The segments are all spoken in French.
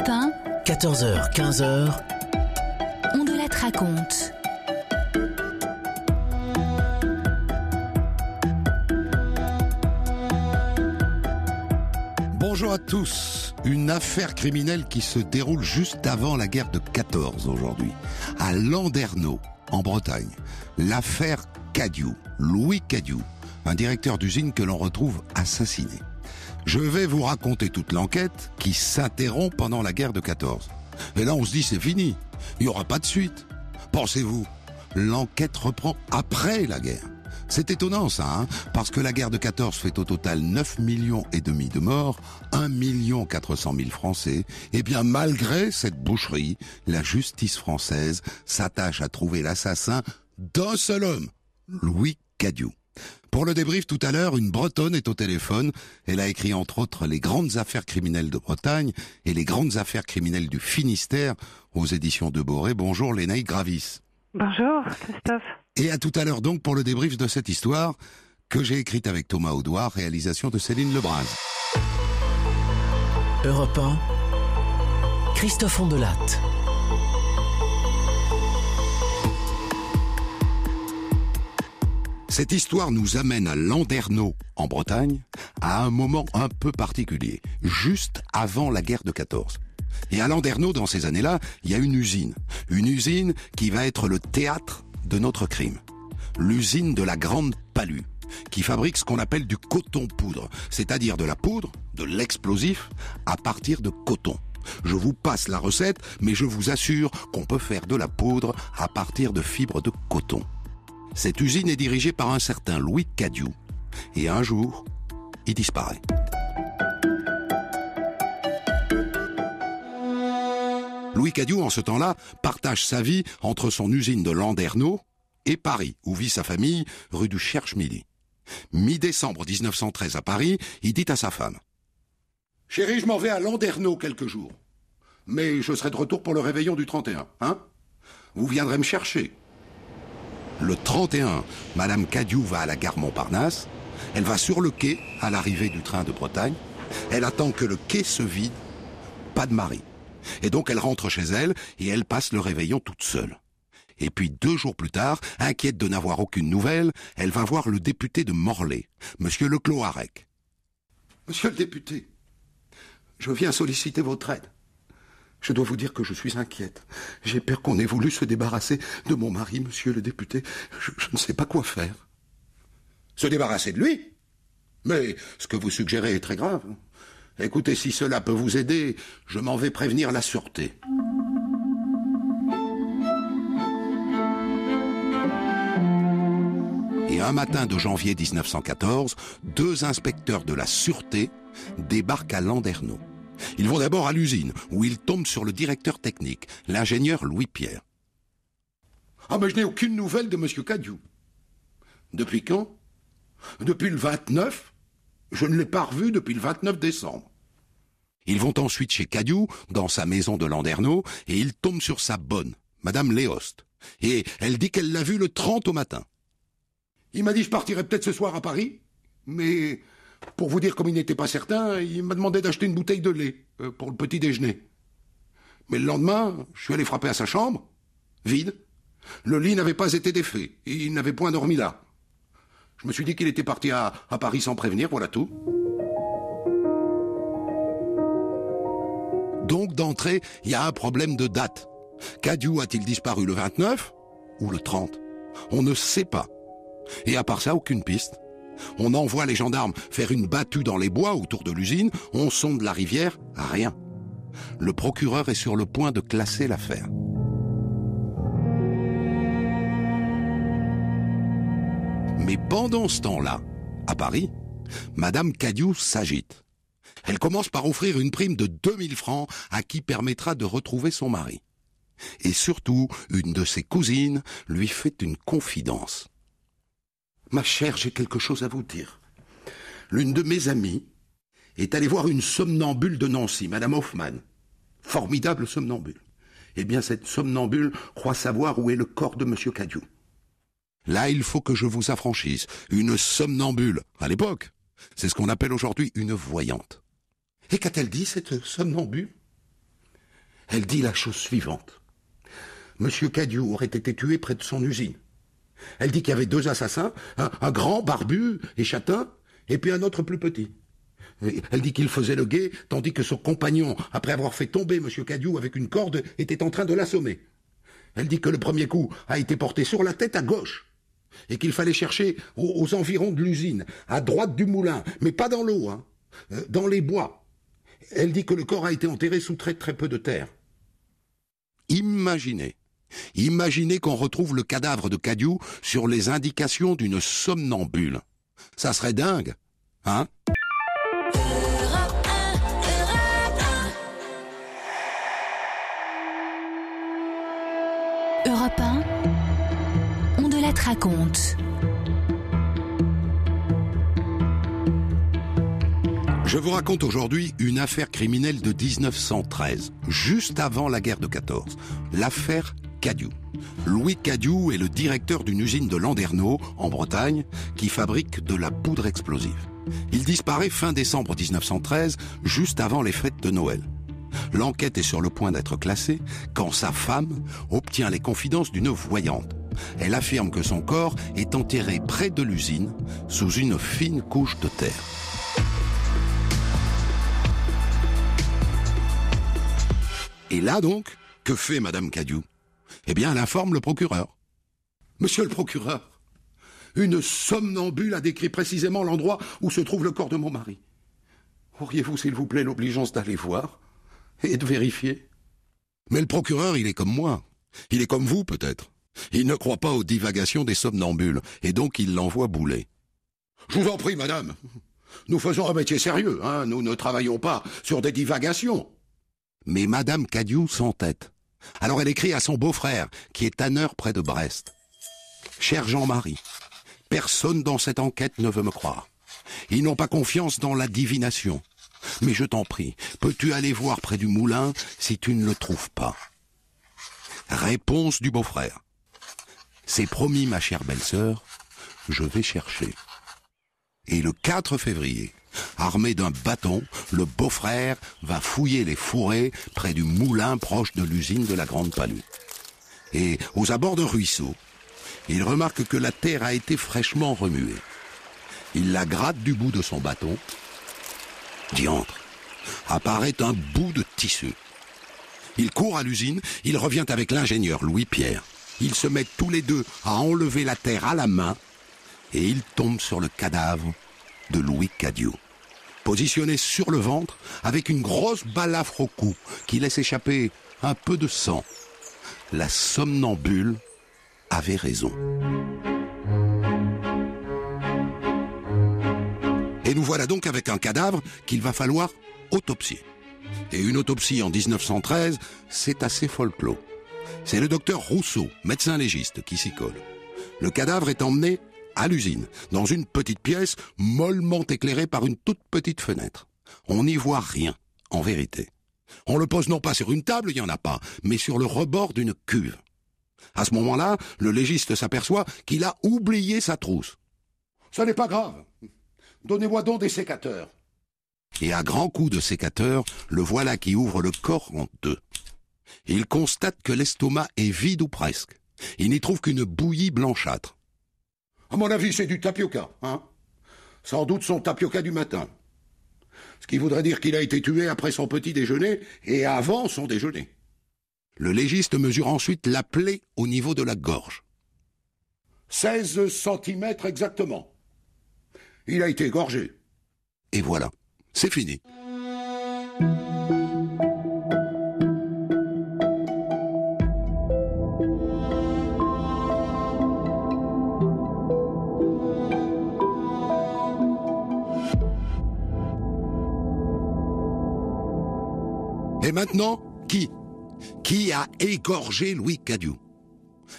Europe 1, 14h, 15h, on de la te raconte. Bonjour à tous. Une affaire criminelle qui se déroule juste avant la guerre de 14 aujourd'hui, à Landerneau, en Bretagne. L'affaire Cadieu, Louis Cadieu, un directeur d'usine que l'on retrouve assassiné. Je vais vous raconter toute l'enquête qui s'interrompt pendant la guerre de 14. Et là, on se dit c'est fini. Il n'y aura pas de suite. Pensez-vous, l'enquête reprend après la guerre? C'est étonnant ça, hein? Parce que la guerre de 14 fait au total 9 millions et demi de morts, 1 million 400 000 Français. Et bien malgré cette boucherie, la justice française s'attache à trouver l'assassin d'un seul homme, Louis Cadieu. Pour le débrief tout à l'heure, une Bretonne est au téléphone. Elle a écrit entre autres les grandes affaires criminelles de Bretagne et les grandes affaires criminelles du Finistère aux éditions de Boré. Bonjour Lénaï Gravis. Bonjour, Christophe. Et à tout à l'heure donc pour le débrief de cette histoire que j'ai écrite avec Thomas Audouard, réalisation de Céline Lebras. Europe 1, Christophe Ondelatte. Cette histoire nous amène à Landerneau, en Bretagne, à un moment un peu particulier, juste avant la guerre de 14. Et à Landerneau, dans ces années-là, il y a une usine. Une usine qui va être le théâtre de notre crime. L'usine de la Grande Palue, qui fabrique ce qu'on appelle du coton poudre, c'est-à-dire de la poudre, de l'explosif, à partir de coton. Je vous passe la recette, mais je vous assure qu'on peut faire de la poudre à partir de fibres de coton. Cette usine est dirigée par un certain Louis Cadieu. Et un jour, il disparaît. Louis Cadieu, en ce temps-là, partage sa vie entre son usine de Landerneau et Paris, où vit sa famille, rue du Cherche-Midi. Mi-décembre 1913 à Paris, il dit à sa femme Chérie, je m'en vais à Landerneau quelques jours. Mais je serai de retour pour le réveillon du 31, hein? Vous viendrez me chercher. Le 31, Madame Cadieu va à la gare Montparnasse. Elle va sur le quai à l'arrivée du train de Bretagne. Elle attend que le quai se vide. Pas de mari. Et donc elle rentre chez elle et elle passe le réveillon toute seule. Et puis deux jours plus tard, inquiète de n'avoir aucune nouvelle, elle va voir le député de Morlaix, Monsieur Leclos-Arec. Monsieur le député, je viens solliciter votre aide. Je dois vous dire que je suis inquiète. J'ai peur qu'on ait voulu se débarrasser de mon mari, monsieur le député. Je, ne sais pas quoi faire. Se débarrasser de lui? Mais ce que vous suggérez est très grave. Écoutez, si cela peut vous aider, je m'en vais prévenir la sûreté. Et un matin de janvier 1914, deux inspecteurs de la sûreté débarquent à Landerneau. Ils vont d'abord à l'usine, où ils tombent sur le directeur technique, l'ingénieur Louis-Pierre. Ah, mais je n'ai aucune nouvelle de Monsieur Cadieu. Depuis quand? Depuis le 29 Je ne l'ai pas revu depuis le 29 décembre. Ils vont ensuite chez Cadieu, dans sa maison de Landerneau, et ils tombent sur sa bonne, Madame Léost. Et elle dit qu'elle l'a vu le 30 au matin. Il m'a dit je partirai peut-être ce soir à Paris, mais pour vous dire comme il n'était pas certain, il m'a demandé d'acheter une bouteille de lait euh, pour le petit déjeuner. Mais le lendemain, je suis allé frapper à sa chambre, vide. Le lit n'avait pas été défait, et il n'avait point dormi là. Je me suis dit qu'il était parti à, Paris sans prévenir, voilà tout. Donc d'entrée, il y a un problème de date. Cadieu a-t-il disparu le 29 ou le 30 On ne sait pas. Et à part ça, aucune piste. On envoie les gendarmes faire une battue dans les bois autour de l'usine, on sonde la rivière, rien. Le procureur est sur le point de classer l'affaire. Mais pendant ce temps-là, à Paris, Madame Cadieu s'agite. Elle commence par offrir une prime de 2000 francs à qui permettra de retrouver son mari. Et surtout, une de ses cousines lui fait une confidence. Ma chère, j'ai quelque chose à vous dire. L'une de mes amies est allée voir une somnambule de Nancy, Madame Hoffman. Formidable somnambule. Eh bien, cette somnambule croit savoir où est le corps de Monsieur Cadieu. Là, il faut que je vous affranchisse. Une somnambule, à l'époque, c'est ce qu'on appelle aujourd'hui une voyante. Et qu'a-t-elle dit, cette somnambule? Elle dit la chose suivante. Monsieur Cadieu aurait été tué près de son usine. Elle dit qu'il y avait deux assassins, un, grand, barbu et châtain, et puis un autre plus petit. Elle dit qu'il faisait le guet, tandis que son compagnon, après avoir fait tomber M. Cadieu avec une corde, était en train de l'assommer. Elle dit que le premier coup a été porté sur la tête à gauche, et qu'il fallait chercher aux, aux environs de l'usine, à droite du moulin, mais pas dans l'eau, hein, euh, dans les bois. Elle dit que le corps a été enterré sous très très peu de terre. Imaginez, imaginez qu'on retrouve le cadavre de Cadieu sur les indications d'une somnambule. Ça serait dingue, hein? Europe 1, on de la raconte. Je vous raconte aujourd'hui une affaire criminelle de 1913, juste avant la guerre de 14. L'affaire Cadieu. Louis Cadieu est le directeur d'une usine de Landerneau, en Bretagne, qui fabrique de la poudre explosive. Il disparaît fin décembre 1913, juste avant les fêtes de Noël. L'enquête est sur le point d'être classée quand sa femme obtient les confidences d'une voyante. Elle affirme que son corps est enterré près de l'usine, sous une fine couche de terre. Et là donc, que fait Madame Cadieu? Eh bien, elle informe le procureur. Monsieur le procureur, une somnambule a décrit précisément l'endroit où se trouve le corps de mon mari. Auriez-vous, s'il vous plaît, l'obligeance d'aller voir et de vérifier? Mais le procureur, il est comme moi. Il est comme vous, peut-être. Il ne croit pas aux divagations des somnambules, et donc il l'envoie bouler. Je vous en prie, madame. Nous faisons un métier sérieux, hein. Nous ne travaillons pas sur des divagations. Mais Madame Cadieu s'entête. Alors elle écrit à son beau-frère, qui est tanneur près de Brest. Cher Jean-Marie, personne dans cette enquête ne veut me croire. Ils n'ont pas confiance dans la divination. Mais je t'en prie, peux-tu aller voir près du moulin si tu ne le trouves pas? Réponse du beau-frère. C'est promis, ma chère belle-sœur, je vais chercher. Et le 4 février, armé d'un bâton, le beau-frère va fouiller les fourrés près du moulin proche de l'usine de la Grande Palue. Et aux abords d'un ruisseau, il remarque que la terre a été fraîchement remuée. Il la gratte du bout de son bâton. Diantre, apparaît un bout de tissu. Il court à l'usine, il revient avec l'ingénieur Louis-Pierre. Ils se mettent tous les deux à enlever la terre à la main et ils tombent sur le cadavre de Louis Cadieu. Positionné sur le ventre, avec une grosse balafre au cou qui laisse échapper un peu de sang. La somnambule avait raison. Et nous voilà donc avec un cadavre qu'il va falloir autopsier. Et une autopsie en 1913, c'est assez folklore. C'est le docteur Rousseau, médecin légiste, qui s'y colle. Le cadavre est emmené à l'usine, dans une petite pièce mollement éclairée par une toute petite fenêtre. On n'y voit rien, en vérité. On le pose non pas sur une table, il n'y en a pas, mais sur le rebord d'une cuve. À ce moment-là, le légiste s'aperçoit qu'il a oublié sa trousse. Ça n'est pas grave. Donnez-moi donc des sécateurs. Et à grands coups de sécateur, le voilà qui ouvre le corps en deux. Il constate que l'estomac est vide ou presque. Il n'y trouve qu'une bouillie blanchâtre. À mon avis, c'est du tapioca, hein Sans doute son tapioca du matin. Ce qui voudrait dire qu'il a été tué après son petit déjeuner et avant son déjeuner. Le légiste mesure ensuite la plaie au niveau de la gorge. 16 centimètres exactement. Il a été égorgé. Et voilà, c'est fini. Et maintenant, qui? Qui a égorgé Louis Cadieu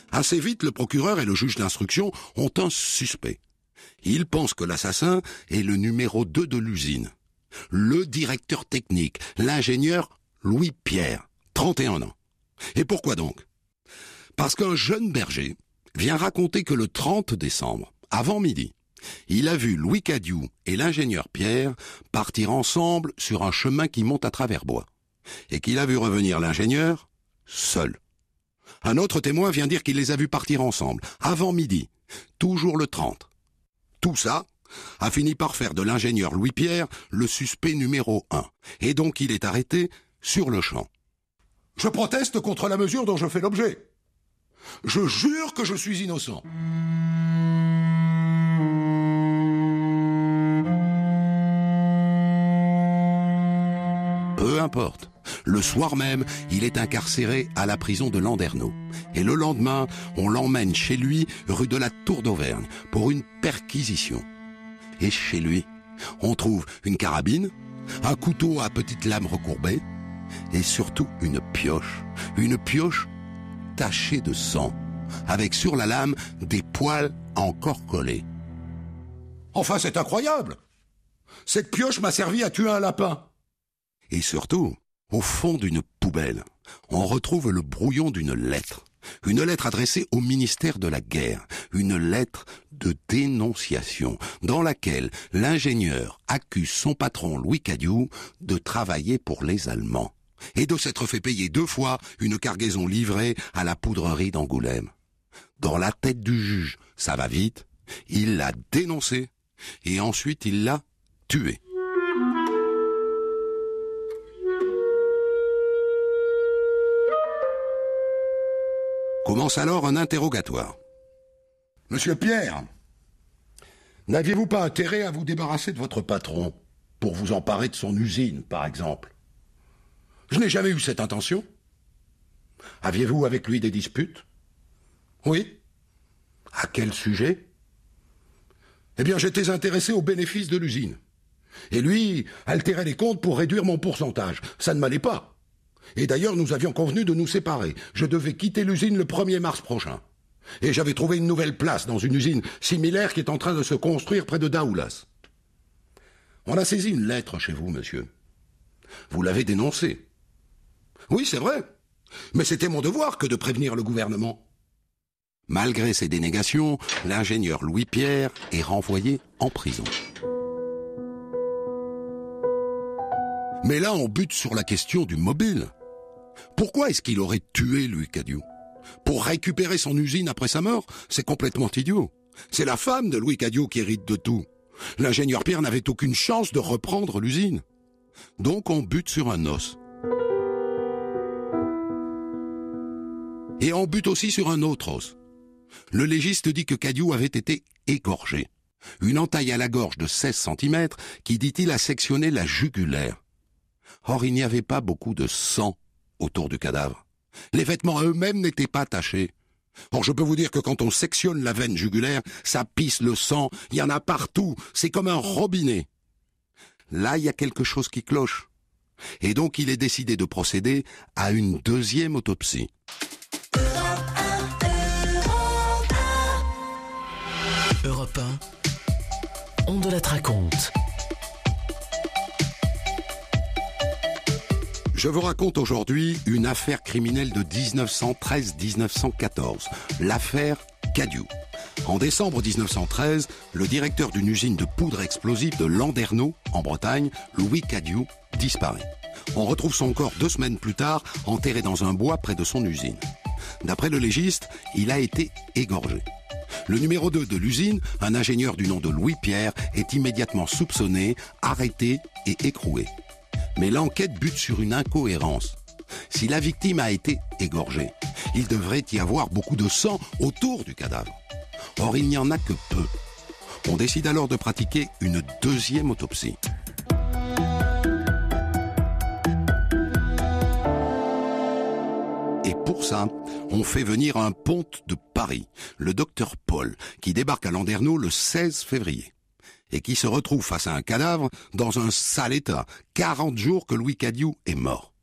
Assez vite, le procureur et le juge d'instruction ont un suspect. Ils pensent que l'assassin est le numéro 2 de l'usine. Le directeur technique, l'ingénieur Louis Pierre, 31 ans. Et pourquoi donc? Parce qu'un jeune berger vient raconter que le 30 décembre, avant midi, il a vu Louis Cadieu et l'ingénieur Pierre partir ensemble sur un chemin qui monte à travers bois, et qu'il a vu revenir l'ingénieur seul. Un autre témoin vient dire qu'il les a vus partir ensemble, avant midi, toujours le 30. Tout ça a fini par faire de l'ingénieur Louis-Pierre le suspect numéro un, et donc il est arrêté sur le champ. Je proteste contre la mesure dont je fais l'objet. Je jure que je suis innocent. Peu importe. Le soir même, il est incarcéré à la prison de Landerneau. Et le lendemain, on l'emmène chez lui, rue de la Tour d'Auvergne, pour une perquisition. Et chez lui, on trouve une carabine, un couteau à petite lame recourbée, et surtout une pioche. Une pioche tachée de sang, avec sur la lame des poils encore collés. Enfin, c'est incroyable Cette pioche m'a servi à tuer un lapin. Et surtout, au fond d'une poubelle, on retrouve le brouillon d'une lettre. Une lettre adressée au ministère de la Guerre, une lettre de dénonciation, dans laquelle l'ingénieur accuse son patron Louis Cadieu de travailler pour les Allemands et de s'être fait payer deux fois une cargaison livrée à la poudrerie d'Angoulême. Dans la tête du juge, ça va vite, il l'a dénoncé et ensuite il l'a tué. Commence alors un interrogatoire. Monsieur Pierre, n'aviez-vous pas intérêt à vous débarrasser de votre patron pour vous emparer de son usine, par exemple? Je n'ai jamais eu cette intention. Aviez-vous avec lui des disputes? Oui. À quel sujet? Eh bien, j'étais intéressé aux bénéfices de l'usine. Et lui altérait les comptes pour réduire mon pourcentage. Ça ne m'allait pas. Et d'ailleurs, nous avions convenu de nous séparer. Je devais quitter l'usine le 1er mars prochain. Et j'avais trouvé une nouvelle place dans une usine similaire qui est en train de se construire près de Daoulas. On a saisi une lettre chez vous, monsieur. Vous l'avez dénoncée. Oui, c'est vrai. Mais c'était mon devoir que de prévenir le gouvernement. Malgré ces dénégations, l'ingénieur Louis Pierre est renvoyé en prison. Mais là, on bute sur la question du mobile. Pourquoi est-ce qu'il aurait tué Louis Cadieu Pour récupérer son usine après sa mort C'est complètement idiot. C'est la femme de Louis Cadieu qui hérite de tout. L'ingénieur Pierre n'avait aucune chance de reprendre l'usine. Donc on bute sur un os. Et on bute aussi sur un autre os. Le légiste dit que Cadieu avait été égorgé. Une entaille à la gorge de 16 cm qui, dit-il, a sectionné la jugulaire. Or, il n'y avait pas beaucoup de sang autour du cadavre. Les vêtements eux-mêmes n'étaient pas tachés. Or, je peux vous dire que quand on sectionne la veine jugulaire, ça pisse le sang, il y en a partout, c'est comme un robinet. Là, il y a quelque chose qui cloche. Et donc, il est décidé de procéder à une deuxième autopsie. Europe 1, on de la raconte. Je vous raconte aujourd'hui une affaire criminelle de 1913-1914, l'affaire Cadieu. En décembre 1913, le directeur d'une usine de poudre explosive de Landerneau, en Bretagne, Louis Cadieu, disparaît. On retrouve son corps deux semaines plus tard, enterré dans un bois près de son usine. D'après le légiste, il a été égorgé. Le numéro 2 de l'usine, un ingénieur du nom de Louis Pierre, est immédiatement soupçonné, arrêté et écroué. Mais l'enquête bute sur une incohérence. Si la victime a été égorgée, il devrait y avoir beaucoup de sang autour du cadavre. Or, il n'y en a que peu. On décide alors de pratiquer une deuxième autopsie. Et pour ça, on fait venir un ponte de Paris, le docteur Paul, qui débarque à Landerneau le 16 février et qui se retrouve face à un cadavre dans un sale état, 40 jours que Louis Cadieu est mort.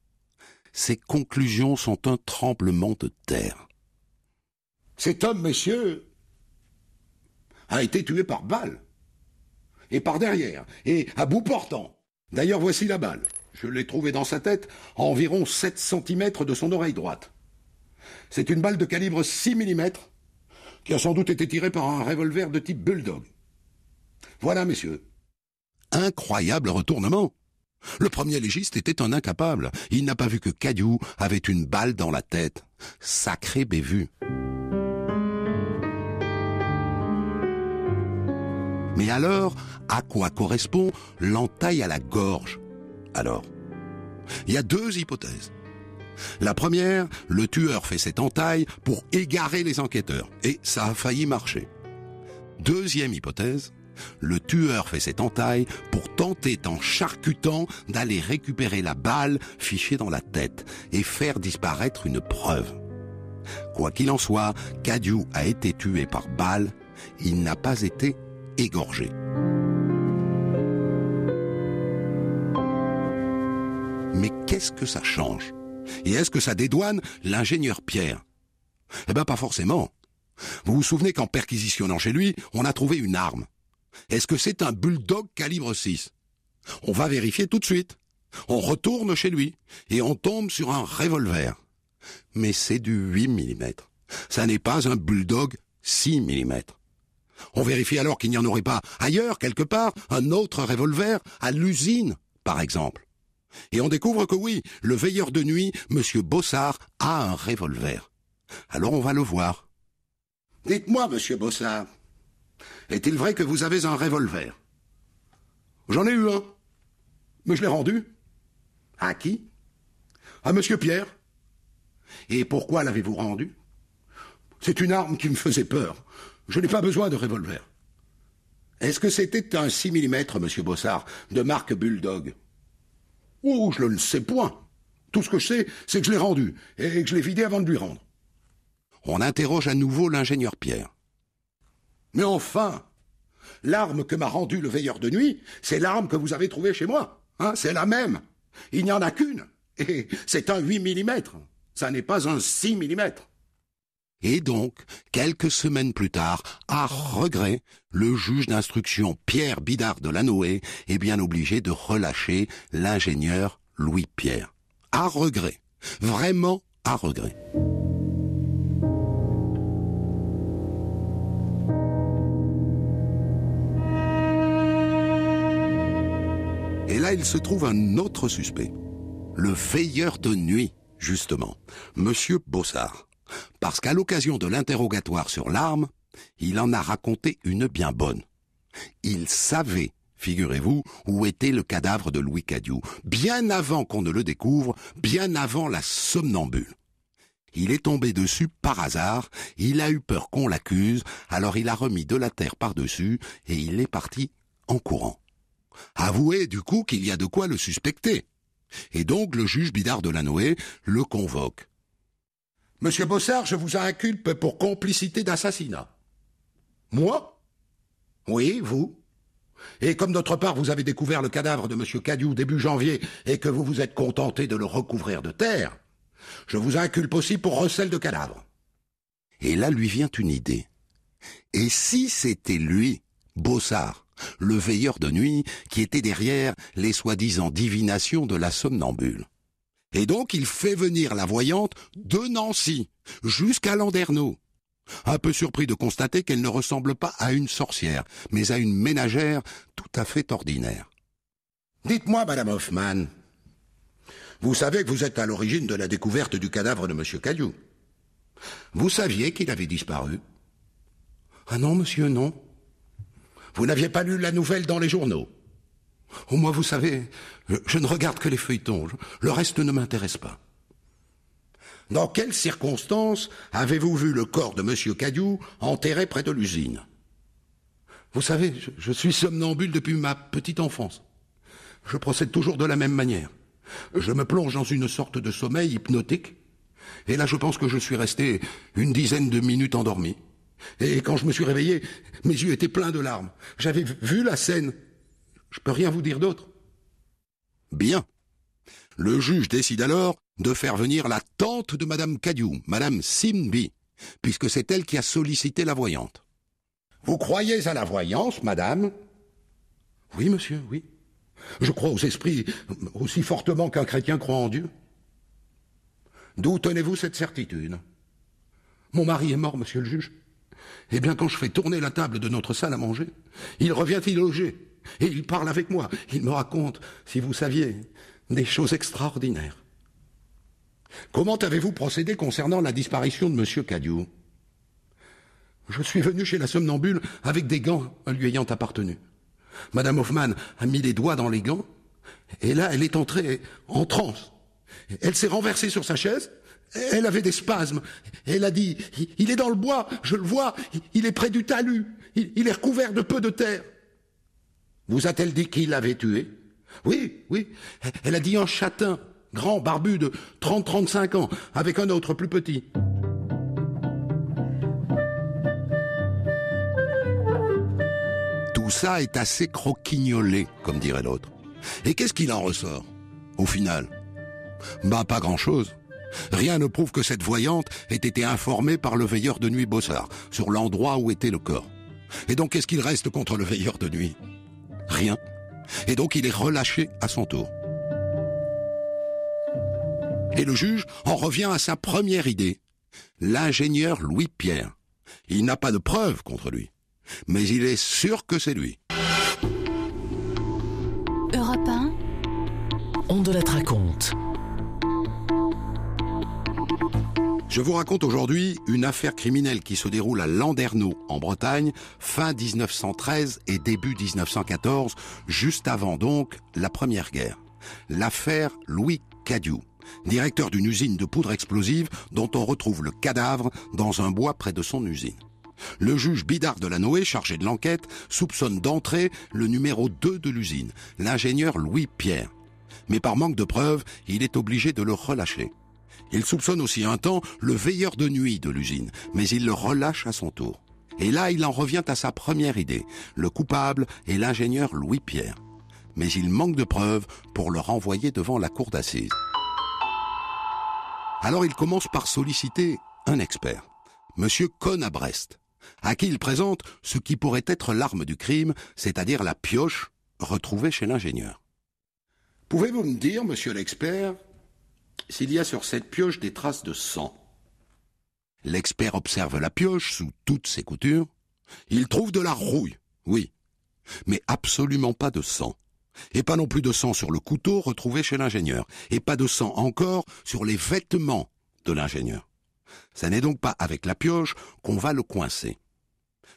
Ses conclusions sont un tremblement de terre. Cet homme, messieurs, a été tué par balle. Et par derrière, et à bout portant. D'ailleurs, voici la balle. Je l'ai trouvée dans sa tête, à environ 7 cm de son oreille droite. C'est une balle de calibre 6 mm, qui a sans doute été tirée par un revolver de type Bulldog. Voilà, messieurs. Incroyable retournement. Le premier légiste était un incapable. Il n'a pas vu que Cadieu avait une balle dans la tête. Sacré bévu. Mais alors, à quoi correspond l'entaille à la gorge? Alors, il y a deux hypothèses. La première, le tueur fait cette entaille pour égarer les enquêteurs, et ça a failli marcher. Deuxième hypothèse, le tueur fait cette entaille pour tenter en charcutant d'aller récupérer la balle fichée dans la tête et faire disparaître une preuve. Quoi qu'il en soit, Cadieu a été tué par balle, il n'a pas été égorgé. Mais qu'est-ce que ça change? Et est-ce que ça dédouane l'ingénieur Pierre? Eh ben pas forcément. Vous vous souvenez qu'en perquisitionnant chez lui, on a trouvé une arme. Est-ce que c'est un bulldog calibre 6 On va vérifier tout de suite. On retourne chez lui et on tombe sur un revolver. Mais c'est du 8 mm. Ça n'est pas un bulldog 6 mm. On vérifie alors qu'il n'y en aurait pas ailleurs, quelque part, un autre revolver, à l'usine, par exemple. Et on découvre que oui, le veilleur de nuit, M. Bossard, a un revolver. Alors on va le voir. Dites-moi, monsieur Bossard, est-il vrai que vous avez un revolver? J'en ai eu un. Mais je l'ai rendu. À qui? À monsieur Pierre. Et pourquoi l'avez-vous rendu? C'est une arme qui me faisait peur. Je n'ai pas besoin de revolver. Est-ce que c'était un 6 mm, monsieur Bossard, de marque Bulldog? Oh, je ne le sais point. Tout ce que je sais, c'est que je l'ai rendu, et que je l'ai vidé avant de lui rendre. On interroge à nouveau l'ingénieur Pierre. Mais enfin, l'arme que m'a rendue le veilleur de nuit, c'est l'arme que vous avez trouvée chez moi. Hein, c'est la même. Il n'y en a qu'une. Et c'est un 8 mm. Ça n'est pas un 6 mm. Et donc, quelques semaines plus tard, à regret, le juge d'instruction Pierre Bidard de Lanoé est bien obligé de relâcher l'ingénieur Louis Pierre. À regret. Vraiment à regret. Et là, il se trouve un autre suspect. Le veilleur de nuit, justement. Monsieur Bossard parce qu'à l'occasion de l'interrogatoire sur l'arme, il en a raconté une bien bonne. Il savait, figurez-vous, où était le cadavre de Louis Cadieu, bien avant qu'on ne le découvre, bien avant la somnambule. Il est tombé dessus par hasard, il a eu peur qu'on l'accuse, alors il a remis de la terre par-dessus et il est parti en courant. Avouez du coup qu'il y a de quoi le suspecter. Et donc le juge Bidard de Lanoé le convoque. Monsieur Bossard, je vous inculpe pour complicité d'assassinat. Moi? Oui, vous. Et comme d'autre part vous avez découvert le cadavre de Monsieur Cadieu début janvier et que vous vous êtes contenté de le recouvrir de terre, je vous inculpe aussi pour recel de cadavre. Et là lui vient une idée. Et si c'était lui, Bossard, le veilleur de nuit, qui était derrière les soi-disant divinations de la somnambule et donc il fait venir la voyante de Nancy jusqu'à Landerneau. Un peu surpris de constater qu'elle ne ressemble pas à une sorcière, mais à une ménagère tout à fait ordinaire. Dites-moi, Madame Hoffman, vous savez que vous êtes à l'origine de la découverte du cadavre de M. Caillou. Vous saviez qu'il avait disparu Ah non, monsieur, non. Vous n'aviez pas lu la nouvelle dans les journaux Oh, moi, vous savez, je, ne regarde que les feuilletons. Le reste ne m'intéresse pas. Dans quelles circonstances avez-vous vu le corps de M. Cadieu enterré près de l'usine Vous savez, je, je, suis somnambule depuis ma petite enfance. Je procède toujours de la même manière. Je me plonge dans une sorte de sommeil hypnotique, et là je pense que je suis resté une dizaine de minutes endormi. Et quand je me suis réveillé, mes yeux étaient pleins de larmes. J'avais vu la scène je peux rien vous dire d'autre. Bien. Le juge décide alors de faire venir la tante de Madame Cadieu, Madame Simby, puisque c'est elle qui a sollicité la voyante. Vous croyez à la voyance, Madame? Oui, monsieur, oui. Je crois aux esprits aussi fortement qu'un chrétien croit en Dieu. D'où tenez-vous cette certitude? Mon mari est mort, monsieur le juge. Eh bien, quand je fais tourner la table de notre salle à manger, il revient y loger. Et il parle avec moi. Il me raconte, si vous saviez, des choses extraordinaires. Comment avez-vous procédé concernant la disparition de monsieur Cadieu Je suis venu chez la somnambule avec des gants lui ayant appartenu. Madame Hoffman a mis les doigts dans les gants, et là, elle est entrée en transe. Elle s'est renversée sur sa chaise, elle avait des spasmes. Elle a dit, il est dans le bois, je le vois, il est près du talus, il est recouvert de peu de terre. Vous a-t-elle dit qui l'avait tué? Oui, oui. Elle a dit un châtain, grand, barbu de 30-35 ans, avec un autre plus petit. Tout ça est assez croquignolé, comme dirait l'autre. Et qu'est-ce qu'il en ressort, au final? Bah, pas grand-chose. Rien ne prouve que cette voyante ait été informée par le veilleur de nuit Bossard sur l'endroit où était le corps. Et donc qu'est-ce qu'il reste contre le veilleur de nuit? Rien. Et donc il est relâché à son tour. Et le juge en revient à sa première idée. L'ingénieur Louis Pierre. Il n'a pas de preuves contre lui. Mais il est sûr que c'est lui. Europe 1. On de la raconte. Je vous raconte aujourd'hui une affaire criminelle qui se déroule à Landerneau, en Bretagne, fin 1913 et début 1914, juste avant donc la Première Guerre. L'affaire Louis Cadieu, directeur d'une usine de poudre explosive dont on retrouve le cadavre dans un bois près de son usine. Le juge Bidard de la Noé, chargé de l'enquête, soupçonne d'entrée le numéro 2 de l'usine, l'ingénieur Louis Pierre. Mais par manque de preuves, il est obligé de le relâcher. Il soupçonne aussi un temps le veilleur de nuit de l'usine, mais il le relâche à son tour. Et là, il en revient à sa première idée. Le coupable est l'ingénieur Louis Pierre. Mais il manque de preuves pour le renvoyer devant la cour d'assises. Alors il commence par solliciter un expert, Monsieur Cohn à Brest, à qui il présente ce qui pourrait être l'arme du crime, c'est-à-dire la pioche retrouvée chez l'ingénieur. Pouvez-vous me dire, monsieur l'expert, s'il y a sur cette pioche des traces de sang. L'expert observe la pioche sous toutes ses coutures. Il trouve de la rouille, oui, mais absolument pas de sang. Et pas non plus de sang sur le couteau retrouvé chez l'ingénieur, et pas de sang encore sur les vêtements de l'ingénieur. Ça n'est donc pas avec la pioche qu'on va le coincer.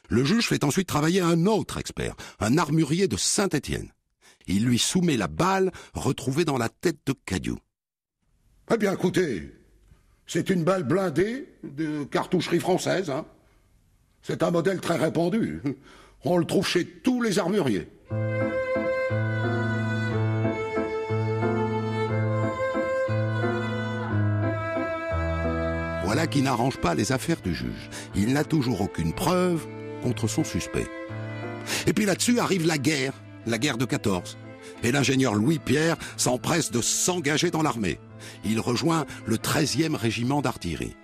Le juge fait ensuite travailler un autre expert, un armurier de Saint-Étienne. Il lui soumet la balle retrouvée dans la tête de Cadieu. Eh bien, écoutez, c'est une balle blindée de cartoucherie française. Hein. C'est un modèle très répandu. On le trouve chez tous les armuriers. Voilà qui n'arrange pas les affaires du juge. Il n'a toujours aucune preuve contre son suspect. Et puis là-dessus arrive la guerre, la guerre de 14. Et l'ingénieur Louis Pierre s'empresse de s'engager dans l'armée il rejoint le 13e régiment d'artillerie.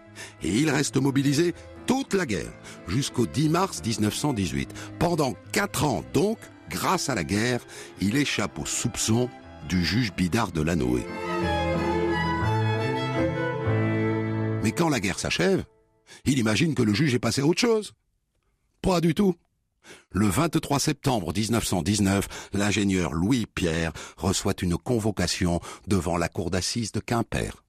Et il reste mobilisé toute la guerre, jusqu'au 10 mars 1918. Pendant quatre ans donc, grâce à la guerre, il échappe aux soupçons du juge Bidard de Lanoé. Mais quand la guerre s'achève, il imagine que le juge est passé à autre chose. Pas du tout. Le 23 septembre 1919, l'ingénieur Louis Pierre reçoit une convocation devant la cour d'assises de Quimper.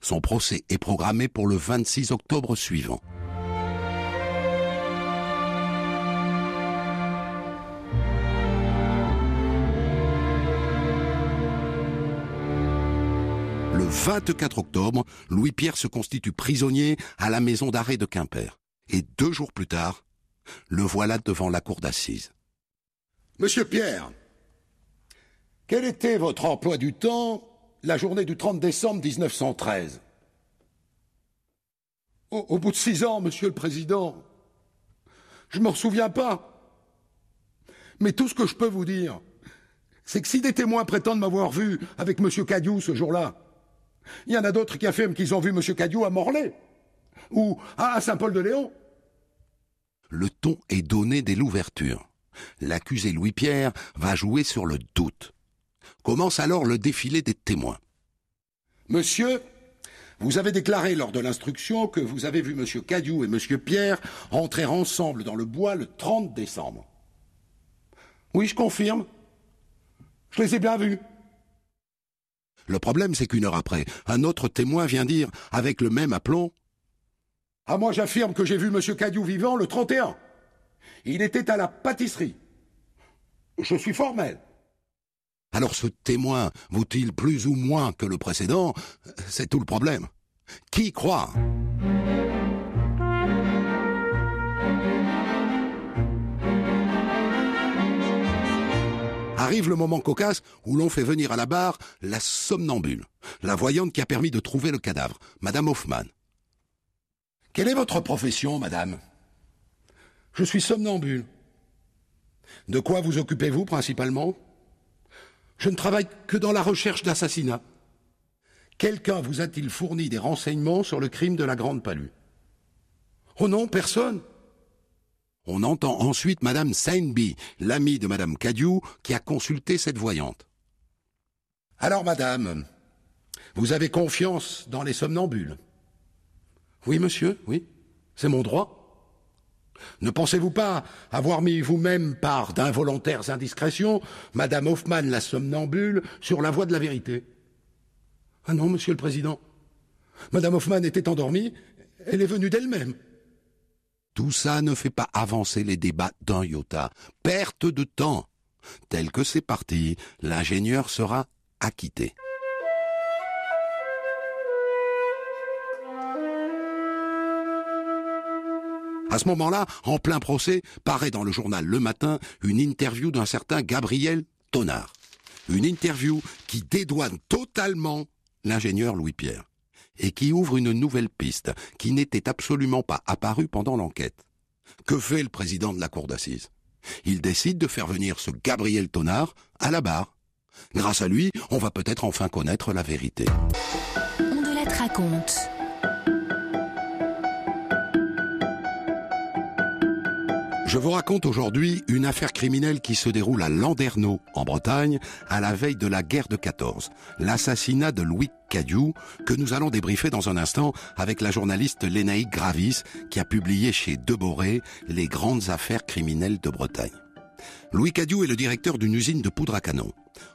Son procès est programmé pour le 26 octobre suivant. Le 24 octobre, Louis-Pierre se constitue prisonnier à la maison d'arrêt de Quimper. Et deux jours plus tard, le voilà devant la cour d'assises. Monsieur Pierre, quel était votre emploi du temps la journée du 30 décembre 1913 au, au, bout de six ans, Monsieur le Président, je ne m'en souviens pas. Mais tout ce que je peux vous dire, c'est que si des témoins prétendent m'avoir vu avec M. Cadieu ce jour-là, il y en a d'autres qui affirment qu'ils ont vu M. Cadieu à Morlaix ou à Saint-Paul-de-Léon. Le ton est donné dès l'ouverture. L'accusé Louis-Pierre va jouer sur le doute. Commence alors le défilé des témoins. Monsieur, vous avez déclaré lors de l'instruction que vous avez vu M. Cadieu et M. Pierre entrer ensemble dans le bois le 30 décembre. Oui, je confirme. Je les ai bien vus. Le problème, c'est qu'une heure après, un autre témoin vient dire, avec le même aplomb, Ah, moi j'affirme que j'ai vu M. Cadieu vivant le 31. Il était à la pâtisserie. Je suis formel. Alors ce témoin vaut-il plus ou moins que le précédent? C'est tout le problème. Qui croit? Arrive le moment cocasse où l'on fait venir à la barre la somnambule, la voyante qui a permis de trouver le cadavre, Madame Hoffman. Quelle est votre profession, madame? Je suis somnambule. De quoi vous occupez-vous principalement? Je ne travaille que dans la recherche d'assassinat. Quelqu'un vous a-t-il fourni des renseignements sur le crime de la Grande Palue? Oh non, personne. On entend ensuite Madame Sainby, l'amie de Madame Cadieu, qui a consulté cette voyante. Alors, Madame, vous avez confiance dans les somnambules? Oui, monsieur, oui, c'est mon droit. Ne pensez-vous pas avoir mis vous-même par d'involontaires indiscrétions Madame Hoffman, la somnambule, sur la voie de la vérité? Ah non, monsieur le Président. Madame Hoffman était endormie, elle est venue d'elle-même. Tout ça ne fait pas avancer les débats d'un iota. Perte de temps. Tel que c'est parti, l'ingénieur sera acquitté. À ce moment-là, en plein procès, paraît dans le journal Le Matin une interview d'un certain Gabriel Tonard. Une interview qui dédouane totalement l'ingénieur Louis-Pierre et qui ouvre une nouvelle piste qui n'était absolument pas apparue pendant l'enquête. Que fait le président de la cour d'assises? Il décide de faire venir ce Gabriel Tonard à la barre. Grâce à lui, on va peut-être enfin connaître la vérité. On de la raconte. Je vous raconte aujourd'hui une affaire criminelle qui se déroule à Landerneau, en Bretagne, à la veille de la guerre de 14, l'assassinat de Louis Cadieu, que nous allons débriefer dans un instant avec la journaliste Lénaïque Gravis, qui a publié chez Deboré les grandes affaires criminelles de Bretagne. Louis Cadieu est le directeur d'une usine de poudre à canon.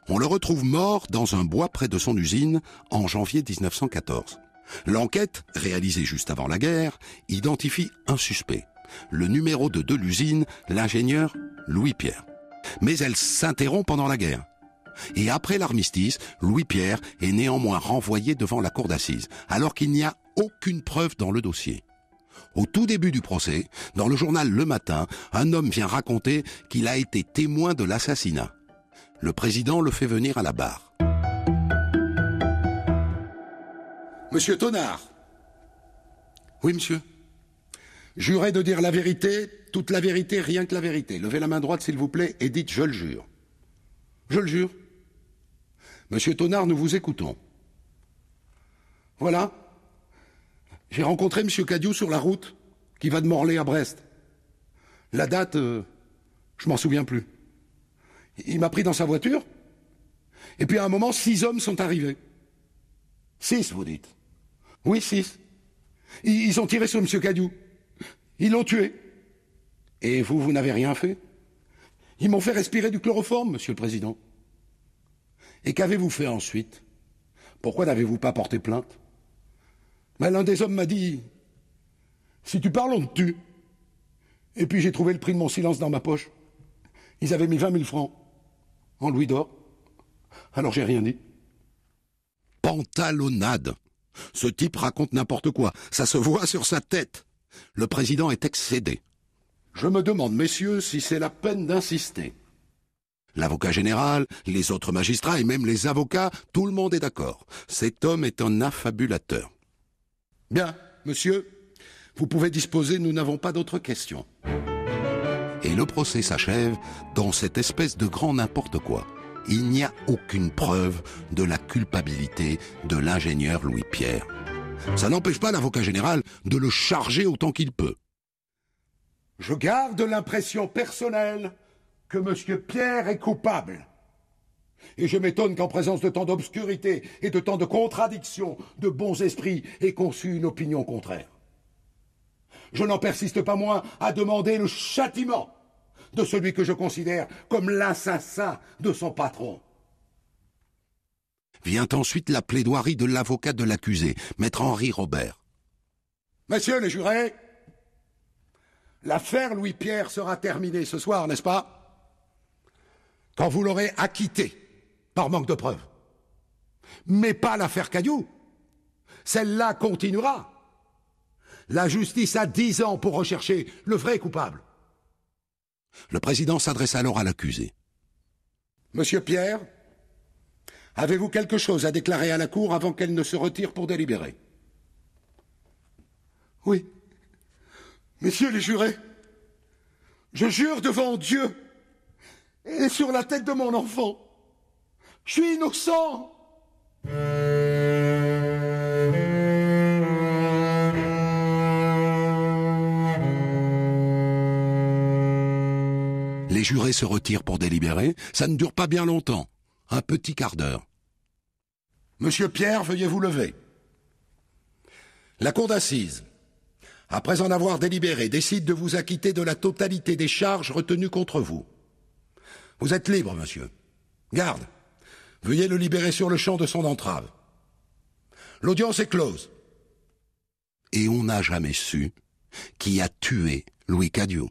On le retrouve mort dans un bois près de son usine en janvier 1914. L'enquête, réalisée juste avant la guerre, identifie un suspect le numéro 2 de l'usine, l'ingénieur Louis-Pierre. Mais elle s'interrompt pendant la guerre. Et après l'armistice, Louis-Pierre est néanmoins renvoyé devant la cour d'assises, alors qu'il n'y a aucune preuve dans le dossier. Au tout début du procès, dans le journal Le Matin, un homme vient raconter qu'il a été témoin de l'assassinat. Le président le fait venir à la barre. Monsieur Tonard. Oui, monsieur. Jurez de dire la vérité, toute la vérité, rien que la vérité. Levez la main droite, s'il vous plaît, et dites je le jure. Je le jure. Monsieur Tonard, nous vous écoutons. Voilà. J'ai rencontré Monsieur Cadieu sur la route qui va de Morlaix à Brest. La date, euh, je m'en souviens plus. Il m'a pris dans sa voiture. Et puis à un moment, six hommes sont arrivés. Six, vous dites Oui, six. Ils ont tiré sur Monsieur Cadieu. Ils l'ont tué. Et vous, vous n'avez rien fait? Ils m'ont fait respirer du chloroforme, monsieur le président. Et qu'avez-vous fait ensuite? Pourquoi n'avez-vous pas porté plainte? Ben, L'un des hommes m'a dit Si tu parles, on te tue. Et puis j'ai trouvé le prix de mon silence dans ma poche. Ils avaient mis vingt mille francs en louis d'or. Alors j'ai rien dit. Pantalonnade. Ce type raconte n'importe quoi. Ça se voit sur sa tête. Le président est excédé. Je me demande, messieurs, si c'est la peine d'insister. L'avocat général, les autres magistrats et même les avocats, tout le monde est d'accord. Cet homme est un affabulateur. Bien, monsieur, vous pouvez disposer, nous n'avons pas d'autres questions. Et le procès s'achève dans cette espèce de grand n'importe quoi. il n'y a aucune preuve de la culpabilité de l'ingénieur Louis Pierre. Ça n'empêche pas l'avocat général de le charger autant qu'il peut. Je garde l'impression personnelle que M. Pierre est coupable. Et je m'étonne qu'en présence de tant d'obscurité et de tant de contradictions, de bons esprits aient conçu une opinion contraire. Je n'en persiste pas moins à demander le châtiment de celui que je considère comme l'assassin de son patron. Vient ensuite la plaidoirie de l'avocat de l'accusé, maître Henri Robert. Messieurs les jurés, l'affaire Louis-Pierre sera terminée ce soir, n'est-ce pas? Quand vous l'aurez acquitté, par manque de preuves. Mais pas l'affaire Caillou. Celle-là continuera. La justice a dix ans pour rechercher le vrai coupable. Le président s'adresse alors à l'accusé. Monsieur Pierre, avez-vous quelque chose à déclarer à la Cour avant qu'elle ne se retire pour délibérer Oui. Messieurs les jurés, je jure devant Dieu et sur la tête de mon enfant, je suis innocent. Les jurés se retirent pour délibérer. Ça ne dure pas bien longtemps. Un petit quart d'heure. Monsieur Pierre, veuillez vous lever. La cour d'assises, après en avoir délibéré, décide de vous acquitter de la totalité des charges retenues contre vous. Vous êtes libre, monsieur. Garde. Veuillez le libérer sur le champ de son entrave. L'audience est close. Et on n'a jamais su qui a tué Louis Cadieux.